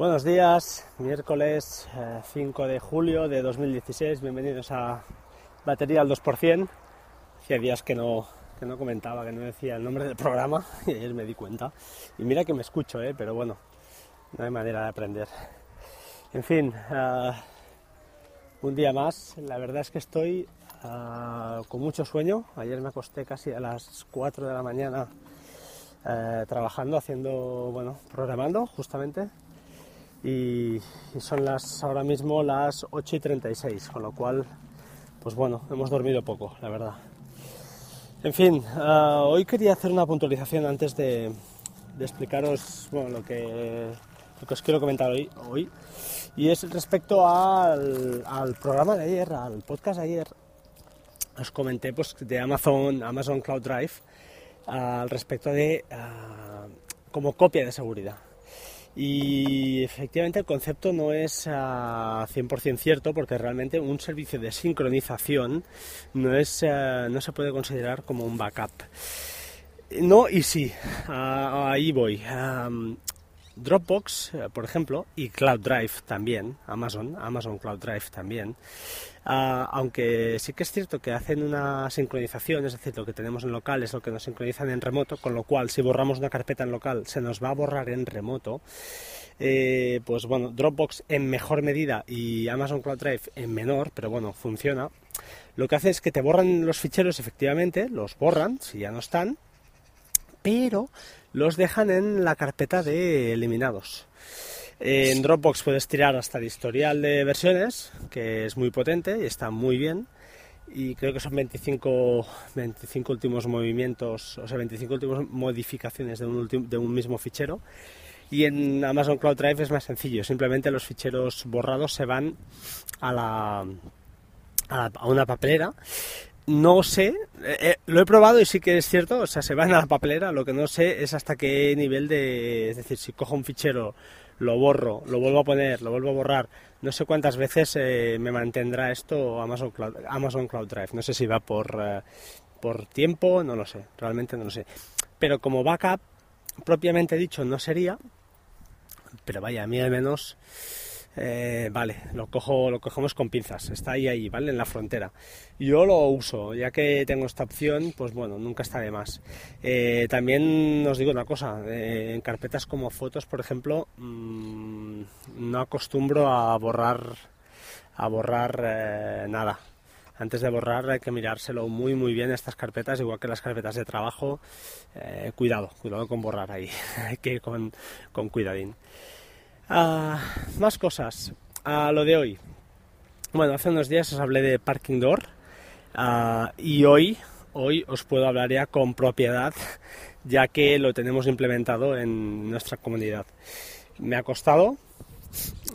Buenos días, miércoles 5 de julio de 2016, bienvenidos a Batería al 2%. Hacía días que no, que no comentaba, que no decía el nombre del programa y ayer me di cuenta. Y mira que me escucho, ¿eh? pero bueno, no hay manera de aprender. En fin, uh, un día más. La verdad es que estoy uh, con mucho sueño. Ayer me acosté casi a las 4 de la mañana trabajando, haciendo, bueno, programando justamente. Y, son las ahora mismo las 8 y 36, con lo cual, pues bueno, hemos dormido poco, la verdad. En fin, hoy quería hacer una puntualización antes de, explicaros lo que lo que os quiero comentar hoy, y es respecto al, al, programa de ayer, al podcast de ayer, os comenté pues, de Amazon, Amazon Cloud Drive al respecto de uh, como copia de seguridad. Y efectivamente el concepto no es uh, 100% cierto porque realmente un servicio de sincronización no, es, uh, no se puede considerar como un backup. No y sí, ahí voy. Dropbox, eh, por ejemplo, y Cloud Drive también, Amazon, Amazon Cloud Drive también, uh, aunque sí que es cierto que hacen una sincronización, es decir, lo que tenemos en local es lo que nos sincronizan en remoto, con lo cual si borramos una carpeta en local se nos va a borrar en remoto. Eh, pues bueno, Dropbox en mejor medida y Amazon Cloud Drive en menor, pero bueno, funciona. Lo que hace es que te borran los ficheros efectivamente, los borran si ya no están, pero los dejan en la carpeta de eliminados. En Dropbox puedes tirar hasta el historial de versiones, que es muy potente y está muy bien. Y creo que son 25, 25 últimos movimientos, o sea, 25 últimas modificaciones de un, de un mismo fichero. Y en Amazon Cloud Drive es más sencillo, simplemente los ficheros borrados se van a, la, a una papelera no sé, eh, eh, lo he probado y sí que es cierto, o sea, se van a la papelera, lo que no sé es hasta qué nivel de, es decir, si cojo un fichero, lo borro, lo vuelvo a poner, lo vuelvo a borrar, no sé cuántas veces eh, me mantendrá esto Amazon Cloud, Amazon Cloud Drive, no sé si va por, por tiempo, no lo sé, realmente no lo sé, pero como backup, propiamente dicho, no sería, pero vaya, a mí al menos eh, vale, lo cojo, lo cogemos con pinzas, está ahí, ahí, ¿vale? En la frontera. Yo lo uso, ya que tengo esta opción, pues bueno, nunca está de más. Eh, también os digo una cosa, eh, en carpetas como fotos, por ejemplo, mmm, no acostumbro a borrar, a borrar nada. Antes de borrar hay que mirárselo muy muy bien estas carpetas, igual que las carpetas de trabajo. Cuidado, cuidado con borrar ahí, hay que con, con cuidadín. Uh, más cosas. A lo de hoy. Bueno, hace unos días os hablé de Parking Door uh, y hoy, hoy os puedo hablar ya con propiedad, ya que lo tenemos implementado en nuestra comunidad. Me ha costado,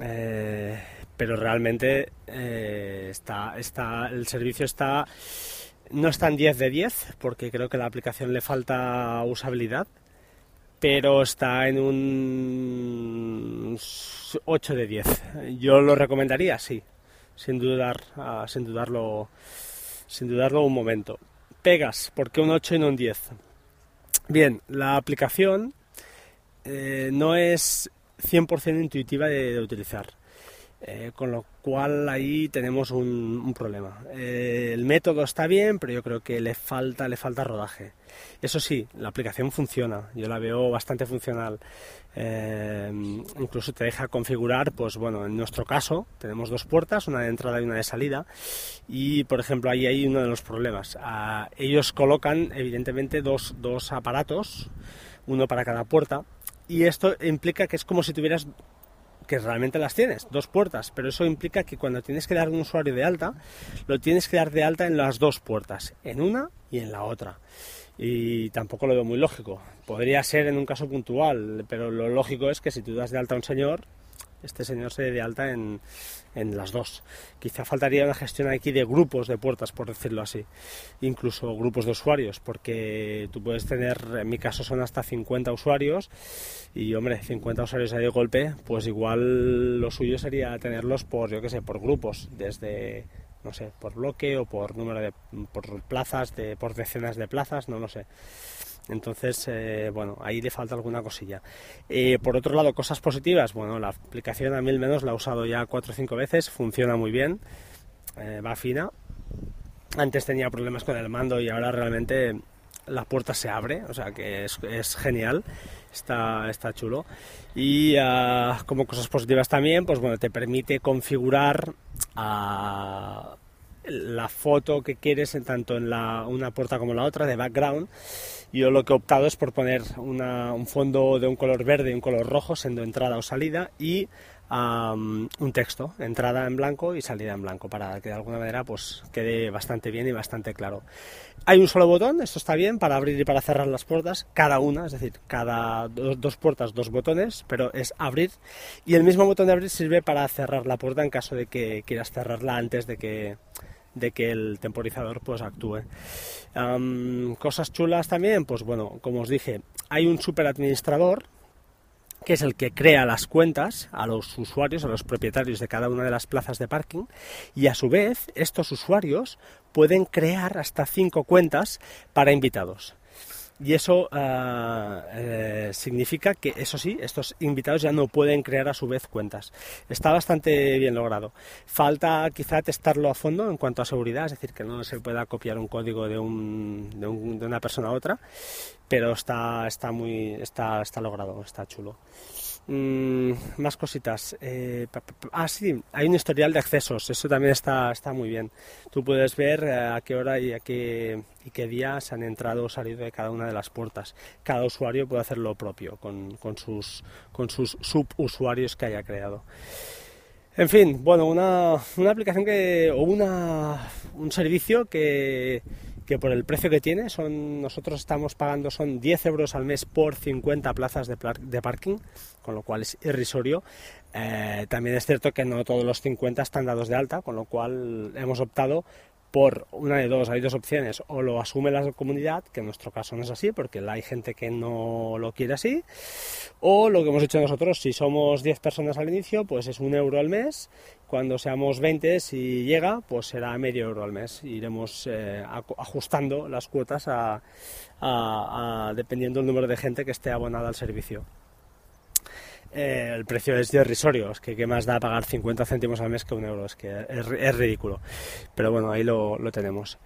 eh, pero realmente eh, está, está, el servicio está, no está en 10 de 10, porque creo que a la aplicación le falta usabilidad pero está en un 8 de 10. Yo lo recomendaría, sí, sin dudar, uh, sin dudarlo, sin dudarlo un momento. Pegas, ¿por qué un 8 y no un 10? Bien, la aplicación eh, no es 100% intuitiva de, de utilizar. Eh, con lo cual ahí tenemos un, problema. Eh, el método está bien, pero yo creo que le falta, le falta rodaje. Eso sí, la aplicación funciona, yo la veo bastante funcional. Eh, incluso te deja configurar, pues bueno, en nuestro caso tenemos dos puertas, una de entrada y una de salida, y por ejemplo ahí hay uno de los problemas. Ah, ellos colocan evidentemente dos, dos aparatos, uno para cada puerta, y esto implica que es como si tuvieras que realmente las tienes, dos puertas, pero eso implica que cuando tienes que dar un usuario de alta, lo tienes que dar de alta en las dos puertas, en una y en la otra. Y tampoco lo veo muy lógico. Podría ser en un caso puntual, pero lo lógico es que si tú das de alta a un señor, este señor se de alta en, en, las dos. Quizá faltaría una gestión aquí de grupos de puertas, por decirlo así, incluso grupos de usuarios, porque tú puedes tener, en mi caso son hasta 50 usuarios, y hombre, 50 usuarios ahí de golpe, pues igual lo suyo sería tenerlos por, yo qué sé, por grupos, desde no sé, por bloque o por número de por plazas, de, por decenas de plazas, no lo sé. Entonces, eh, bueno, ahí le falta alguna cosilla. Eh, por otro lado, cosas positivas, bueno, la aplicación a mí al menos la he usado ya cuatro o cinco veces, funciona muy bien, eh, va fina. Antes tenía problemas con el mando y ahora realmente la puerta se abre, o sea que es, genial, está, está chulo. Y ah, como cosas positivas también, pues bueno, te permite configurar ah, la foto que quieres tanto en la, una puerta como la otra de background. Yo lo que he optado es por poner un fondo de un color verde y un color rojo, siendo entrada o salida, y un texto, entrada en blanco y salida en blanco, para que de alguna manera pues quede bastante bien y bastante claro. Hay un solo botón, esto está bien, para abrir y para cerrar las puertas, cada una, es decir, cada dos, puertas, dos botones, pero es abrir, y el mismo botón de abrir sirve para cerrar la puerta en caso de que quieras cerrarla antes de que de que el temporizador pues actúe. cosas chulas también, pues bueno, como os dije, hay un super administrador que es el que crea las cuentas a los usuarios, a los propietarios de cada una de las plazas de parking, y a su vez estos usuarios pueden crear hasta cinco cuentas para invitados. Y eso ah, eh, significa que, eso sí, estos invitados ya no pueden crear a su vez cuentas. Está bastante bien logrado. Falta quizá testarlo a fondo en cuanto a seguridad, es decir, que no se pueda copiar un código de, un, de, de una persona a otra, pero está, está, muy, está, está logrado, está chulo. Mm, más cositas. Eh, ah, sí, hay un historial de accesos. Eso también está, está muy bien. Tú puedes ver eh, a qué hora y a qué, y qué día se han entrado o salido de cada una de las puertas. Cada usuario puede hacer lo propio con, con sus, con sus subusuarios que haya creado. En fin, bueno, una, una aplicación que, o una, un servicio que, que por el precio que tiene, son, nosotros estamos pagando son 10 euros al mes por 50 plazas de, de parking, con lo cual es irrisorio. Eh, también es cierto que no todos los 50 están dados de alta, con lo cual hemos optado por una de dos, hay dos opciones, o lo asume la comunidad, que en nuestro caso no es así, porque hay gente que no lo quiere así, o lo que hemos hecho nosotros, si somos 10 personas al inicio, pues es un euro al mes, cuando seamos 20, si llega, pues será medio euro al mes, iremos eh, ajustando las cuotas a, dependiendo del número de gente que esté abonada al servicio. Eh, el precio es irrisorio, es que qué más da pagar 50 céntimos al mes que un euro, es que es, ridículo. Pero bueno, ahí lo, tenemos.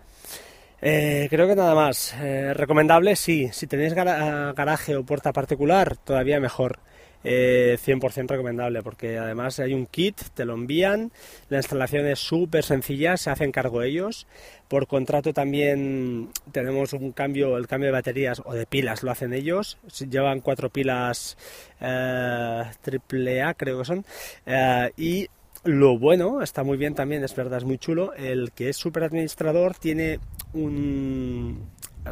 Eh, creo que nada más. Eh, recomendable, sí. Si tenéis garaje o puerta particular, todavía mejor. 100% recomendable porque además hay un kit, te lo envían, la instalación es súper sencilla, se hacen cargo ellos. Por contrato también tenemos un cambio, el cambio de baterías o de pilas lo hacen ellos. Llevan cuatro pilas eh, creo que son. Eh, y lo bueno, está muy bien también, es verdad, es muy chulo. El que es super administrador tiene un.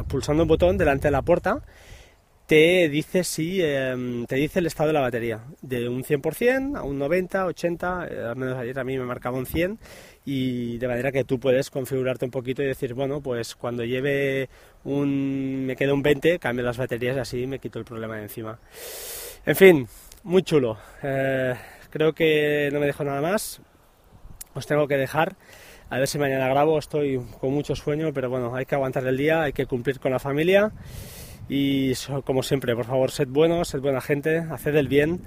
pulsando un botón delante de la puerta te dice si em, te dice el estado de la batería. De un 100% a un 90 80 eh, al menos ayer a mí me marcaba un 100 y de manera que tú puedes configurarte un poquito y decir bueno pues cuando lleve un me queda un 20 cambio las baterías y así me quito el problema de encima en fin muy chulo. Eh, creo que no me dejo nada más. Os tengo que dejar. A ver si mañana grabo. Estoy con mucho sueño pero bueno hay que aguantar el día hay que cumplir con la familia y como siempre, por favor, sed buenos, sed buena gente, haced el bien.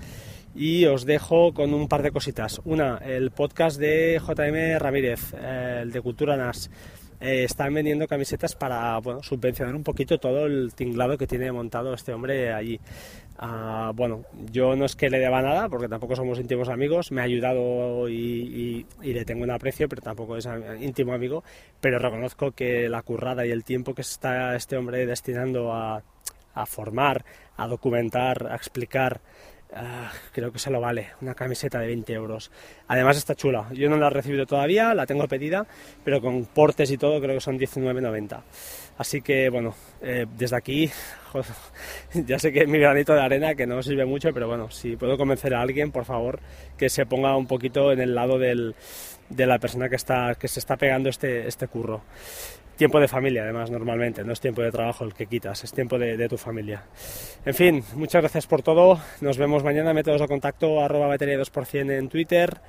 Y os dejo con un par de cositas. Una, el podcast de JM Ramírez, eh, el de Cultura NAS. Eh, están vendiendo camisetas para bueno, subvencionar un poquito todo el tinglado que tiene montado este hombre allí. Ah, bueno, yo no es que le deba nada, porque tampoco somos íntimos amigos, me ha ayudado y, le tengo un aprecio, pero tampoco es íntimo amigo, pero reconozco que la currada y el tiempo que está este hombre destinando a, a formar, a documentar, a explicar, Ah, creo que se lo vale, una camiseta de 20 euros. Además está chula, yo no la he recibido todavía, la tengo pedida, pero con portes y todo creo que son 19,90. Así que bueno, eh, desde aquí, ya sé que es mi granito de arena, que no sirve mucho, pero bueno, si puedo convencer a alguien, por favor, que se ponga un poquito en el lado del, de la persona que, está, que se está pegando este, este curro tiempo de familia, además, normalmente. No es tiempo de trabajo el que quitas, es tiempo de, tu familia. En fin, muchas gracias por todo. Nos vemos mañana. Métodos de contacto arroba batería 2% en Twitter.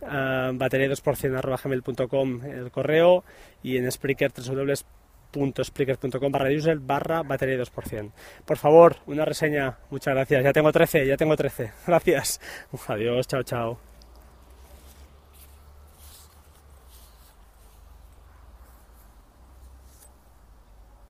Uh, batería 2% arroba gmail.com el correo y en Spreaker www.spreaker.com barra user barra batería 2% por favor una reseña muchas gracias ya tengo 13 ya tengo 13 gracias adiós chao chao